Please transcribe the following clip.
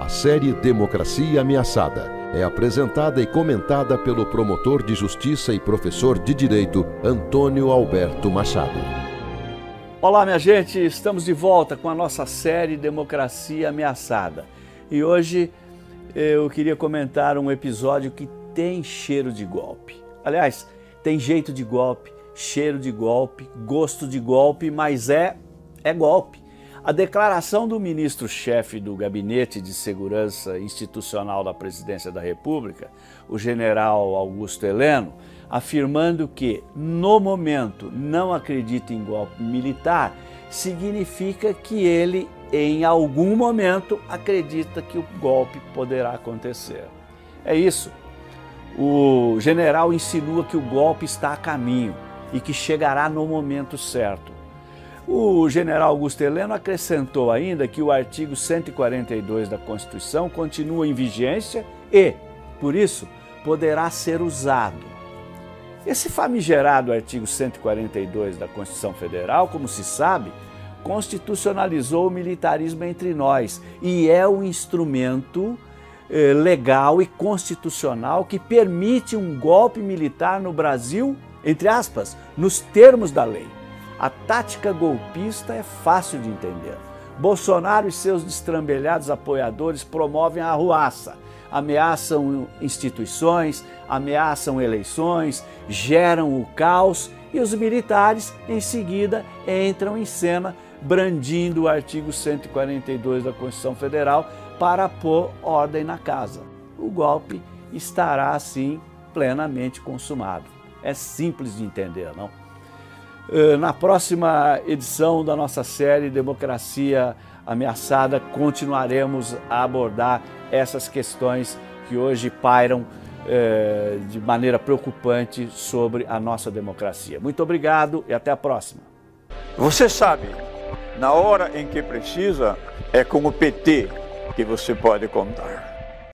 A série Democracia Ameaçada é apresentada e comentada pelo promotor de justiça e professor de direito Antônio Alberto Machado. Olá, minha gente, estamos de volta com a nossa série Democracia Ameaçada. E hoje eu queria comentar um episódio que tem cheiro de golpe. Aliás, tem jeito de golpe, cheiro de golpe, gosto de golpe, mas é é golpe. A declaração do ministro-chefe do Gabinete de Segurança Institucional da Presidência da República, o general Augusto Heleno, afirmando que, no momento, não acredita em golpe militar, significa que ele, em algum momento, acredita que o golpe poderá acontecer. É isso. O general insinua que o golpe está a caminho e que chegará no momento certo. O general Augusto Heleno acrescentou ainda que o artigo 142 da Constituição continua em vigência e, por isso, poderá ser usado. Esse famigerado artigo 142 da Constituição Federal, como se sabe, constitucionalizou o militarismo entre nós e é o instrumento eh, legal e constitucional que permite um golpe militar no Brasil, entre aspas, nos termos da lei. A tática golpista é fácil de entender. Bolsonaro e seus destrambelhados apoiadores promovem a arruaça, ameaçam instituições, ameaçam eleições, geram o caos e os militares, em seguida, entram em cena brandindo o artigo 142 da Constituição Federal para pôr ordem na casa. O golpe estará, assim, plenamente consumado. É simples de entender, não? Eh, na próxima edição da nossa série Democracia Ameaçada, continuaremos a abordar essas questões que hoje pairam eh, de maneira preocupante sobre a nossa democracia. Muito obrigado e até a próxima. Você sabe, na hora em que precisa, é com o PT que você pode contar.